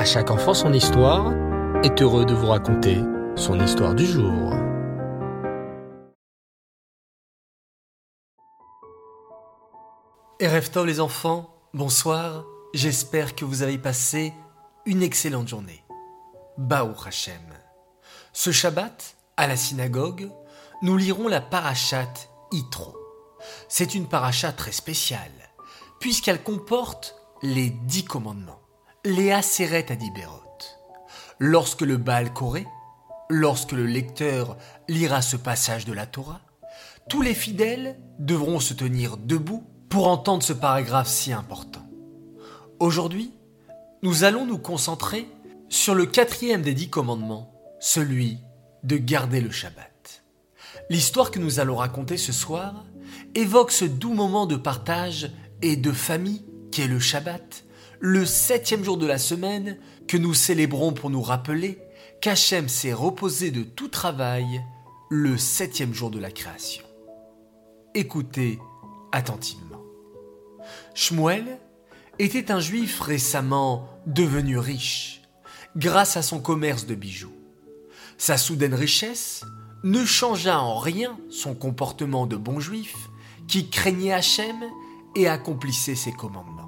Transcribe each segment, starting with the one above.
À chaque enfant son histoire est heureux de vous raconter son histoire du jour. Erev Tov les enfants, bonsoir, j'espère que vous avez passé une excellente journée. Baou Hashem. Ce Shabbat, à la synagogue, nous lirons la parachat Itro. C'est une parachat très spéciale, puisqu'elle comporte les dix commandements, les Aseret Adiberot. Lorsque le Baal Koré, lorsque le lecteur lira ce passage de la Torah, tous les fidèles devront se tenir debout pour entendre ce paragraphe si important. Aujourd'hui, nous allons nous concentrer sur le quatrième des dix commandements, celui de garder le Shabbat. L'histoire que nous allons raconter ce soir évoque ce doux moment de partage et de famille qui est le Shabbat, le septième jour de la semaine que nous célébrons pour nous rappeler qu'Hachem s'est reposé de tout travail le septième jour de la création. Écoutez attentivement. Shmuel était un juif récemment devenu riche grâce à son commerce de bijoux. Sa soudaine richesse ne changea en rien son comportement de bon juif qui craignait Hachem et accomplissait ses commandements.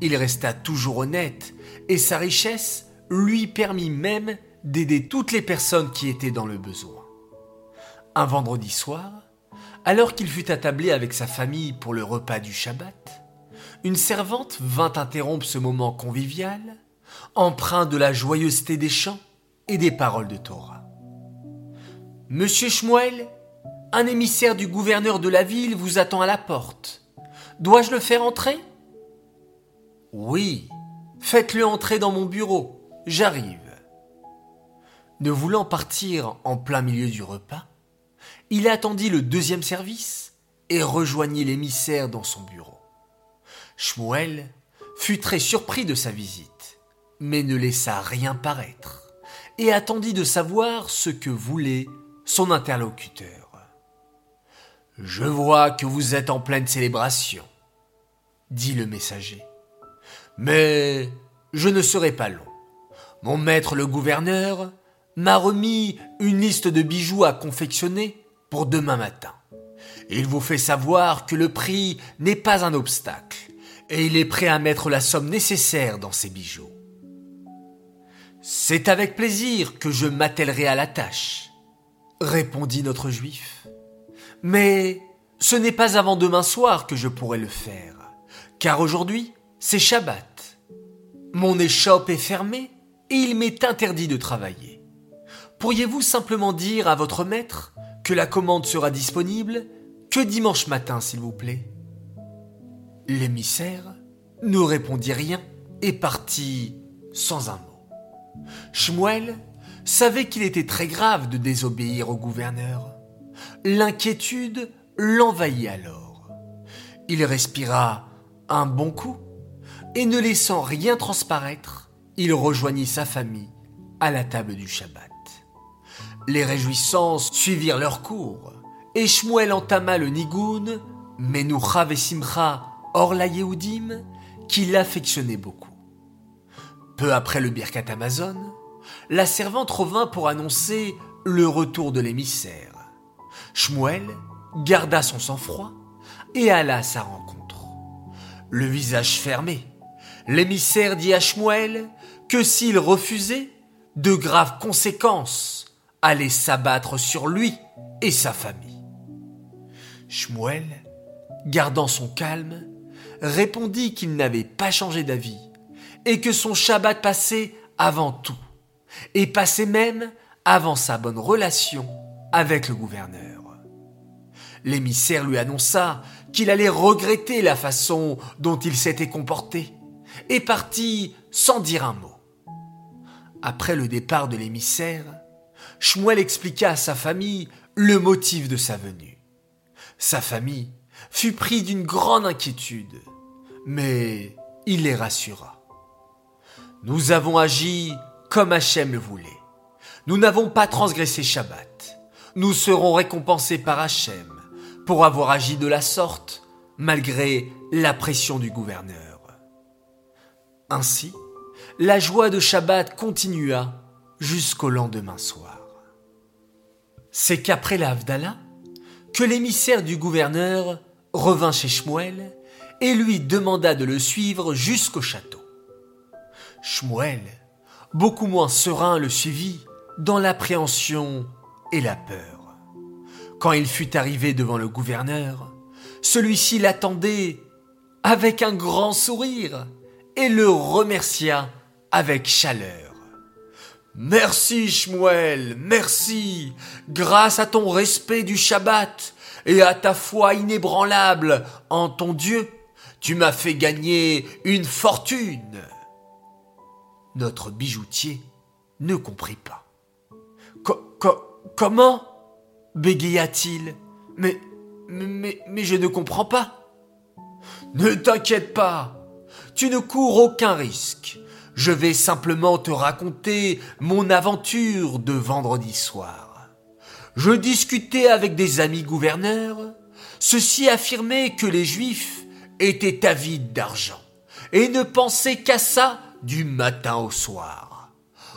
Il resta toujours honnête et sa richesse lui permit même d'aider toutes les personnes qui étaient dans le besoin. Un vendredi soir, alors qu'il fut attablé avec sa famille pour le repas du Shabbat, une servante vint interrompre ce moment convivial, empreint de la joyeuseté des chants et des paroles de Torah. Monsieur Shmuel, un émissaire du gouverneur de la ville vous attend à la porte. Dois-je le faire entrer? Oui, faites-le entrer dans mon bureau, j'arrive. Ne voulant partir en plein milieu du repas, il attendit le deuxième service et rejoignit l'émissaire dans son bureau. Shmuel fut très surpris de sa visite, mais ne laissa rien paraître et attendit de savoir ce que voulait son interlocuteur. Je vois que vous êtes en pleine célébration, dit le messager. Mais je ne serai pas long. Mon maître le gouverneur m'a remis une liste de bijoux à confectionner pour demain matin. Il vous fait savoir que le prix n'est pas un obstacle et il est prêt à mettre la somme nécessaire dans ces bijoux. C'est avec plaisir que je m'attellerai à la tâche, répondit notre juif. Mais ce n'est pas avant demain soir que je pourrai le faire, car aujourd'hui, c'est Shabbat. Mon échoppe est fermée et il m'est interdit de travailler. Pourriez-vous simplement dire à votre maître que la commande sera disponible que dimanche matin, s'il vous plaît? L'émissaire ne répondit rien et partit sans un mot. Shmuel savait qu'il était très grave de désobéir au gouverneur. L'inquiétude l'envahit alors. Il respira un bon coup et ne laissant rien transparaître, il rejoignit sa famille à la table du Shabbat. Les réjouissances suivirent leur cours et Shmuel entama le nigoun, Menucha Vesimcha Orla Yehudim, qui l'affectionnait beaucoup. Peu après le Birkat Amazon, la servante revint pour annoncer le retour de l'émissaire. Shmuel garda son sang-froid et alla à sa rencontre. Le visage fermé, l'émissaire dit à Shmuel que s'il refusait, de graves conséquences allaient s'abattre sur lui et sa famille. Shmuel, gardant son calme, répondit qu'il n'avait pas changé d'avis et que son Shabbat passait avant tout et passait même avant sa bonne relation avec le gouverneur. L'émissaire lui annonça qu'il allait regretter la façon dont il s'était comporté et partit sans dire un mot. Après le départ de l'émissaire, Shmuel expliqua à sa famille le motif de sa venue. Sa famille fut pris d'une grande inquiétude, mais il les rassura. Nous avons agi comme Hachem le voulait. Nous n'avons pas transgressé Shabbat. Nous serons récompensés par Hachem pour avoir agi de la sorte malgré la pression du gouverneur. Ainsi, la joie de Shabbat continua jusqu'au lendemain soir. C'est qu'après la que l'émissaire du gouverneur revint chez Shmuel et lui demanda de le suivre jusqu'au château. Shmuel, beaucoup moins serein, le suivit dans l'appréhension et la peur. Quand il fut arrivé devant le gouverneur, celui-ci l'attendait avec un grand sourire et le remercia avec chaleur. Merci Shmuel, merci. Grâce à ton respect du Shabbat et à ta foi inébranlable en ton Dieu, tu m'as fait gagner une fortune. Notre bijoutier ne comprit pas. comment? bégaya-t-il. Mais, mais, mais je ne comprends pas. Ne t'inquiète pas, tu ne cours aucun risque. Je vais simplement te raconter mon aventure de vendredi soir. Je discutais avec des amis gouverneurs. Ceux-ci affirmaient que les Juifs étaient avides d'argent et ne pensaient qu'à ça du matin au soir.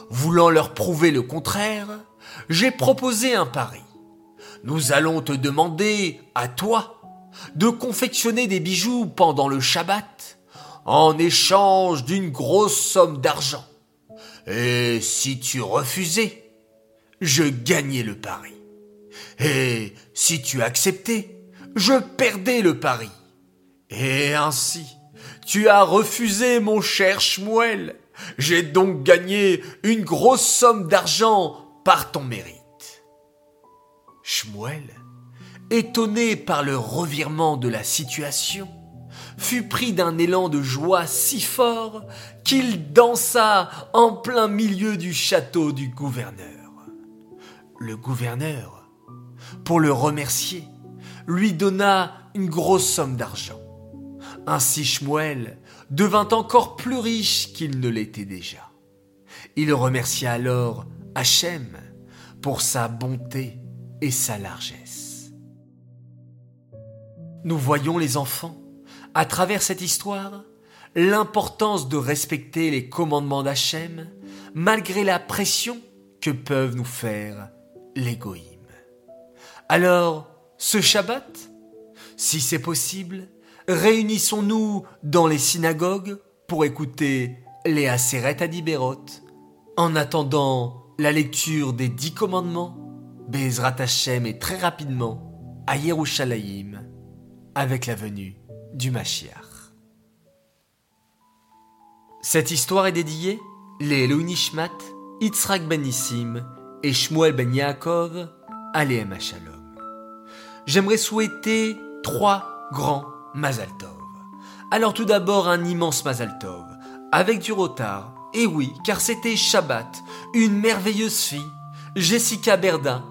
Voulant leur prouver le contraire, j'ai proposé un pari. Nous allons te demander, à toi, de confectionner des bijoux pendant le Shabbat en échange d'une grosse somme d'argent. Et si tu refusais, je gagnais le pari. Et si tu acceptais, je perdais le pari. Et ainsi, tu as refusé, mon cher Shmuel. J'ai donc gagné une grosse somme d'argent par ton mérite. Shmuel, étonné par le revirement de la situation, fut pris d'un élan de joie si fort qu'il dansa en plein milieu du château du gouverneur. Le gouverneur, pour le remercier, lui donna une grosse somme d'argent. Ainsi Shmuel devint encore plus riche qu'il ne l'était déjà. Il remercia alors Hachem pour sa bonté et sa largesse. Nous voyons les enfants à travers cette histoire, l'importance de respecter les commandements d'Hachem malgré la pression que peuvent nous faire l'égoïme. Alors, ce Shabbat, si c'est possible, réunissons-nous dans les synagogues pour écouter les Aseret Adiberot. En attendant la lecture des dix commandements, Bezrat Hachem est très rapidement à Yerushalayim avec la venue du Mashiach. Cette histoire est dédiée les Nishmat, Yitzhak ben et Shmuel ben Yaakov, Aleem Shalom. J'aimerais souhaiter trois grands Mazal Tov. Alors tout d'abord un immense Mazal Tov, avec du retard, et oui, car c'était Shabbat, une merveilleuse fille, Jessica Berda,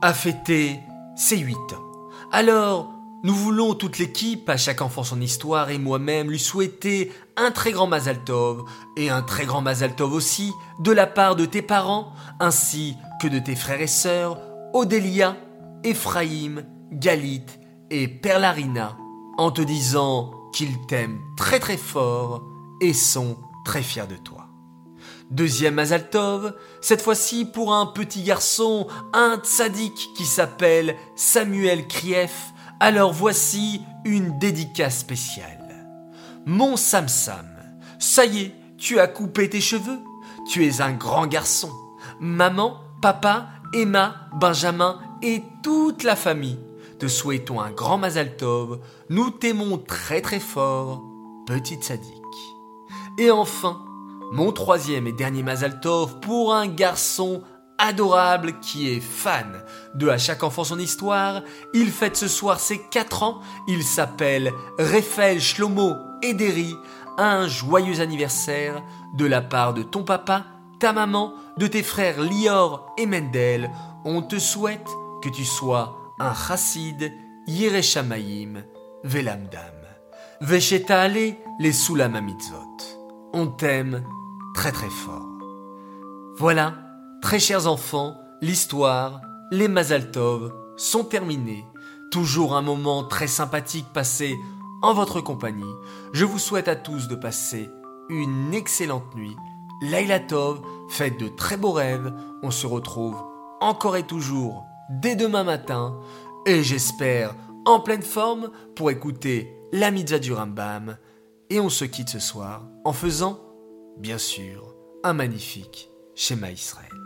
a fêté ses huit ans. Alors, nous voulons toute l'équipe, à chaque enfant son histoire et moi-même lui souhaiter un très grand Mazal Tov et un très grand Mazal Tov aussi de la part de tes parents ainsi que de tes frères et sœurs Odélia, Ephraïm, Galit et Perlarina en te disant qu'ils t'aiment très très fort et sont très fiers de toi. Deuxième Mazal Tov, cette fois-ci pour un petit garçon, un tzaddik qui s'appelle Samuel Krief alors voici une dédicace spéciale. Mon Sam Sam, ça y est, tu as coupé tes cheveux Tu es un grand garçon. Maman, papa, Emma, Benjamin et toute la famille te souhaitons un grand Mazal Tov. Nous t'aimons très très fort, petit sadique. Et enfin, mon troisième et dernier Mazal Tov pour un garçon adorable qui est fan de À chaque enfant son histoire. Il fête ce soir ses 4 ans. Il s'appelle Raphaël Shlomo Ederi. Un joyeux anniversaire de la part de ton papa, ta maman, de tes frères Lior et Mendel. On te souhaite que tu sois un chassid, Yereshamayim, Velamdam. Vesheta ale les Sulamamitzvot. On t'aime très très fort. Voilà Très chers enfants, l'histoire, les Mazaltov sont terminés. Toujours un moment très sympathique passé en votre compagnie. Je vous souhaite à tous de passer une excellente nuit Laila Tov, faites de très beaux rêves. On se retrouve encore et toujours dès demain matin. Et j'espère en pleine forme pour écouter la mitzvah du Rambam. Et on se quitte ce soir en faisant, bien sûr, un magnifique schéma Israël.